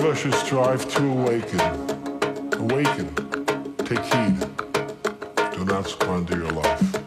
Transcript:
Each of us should strive to awaken. Awaken. Take heed. Do not squander your life.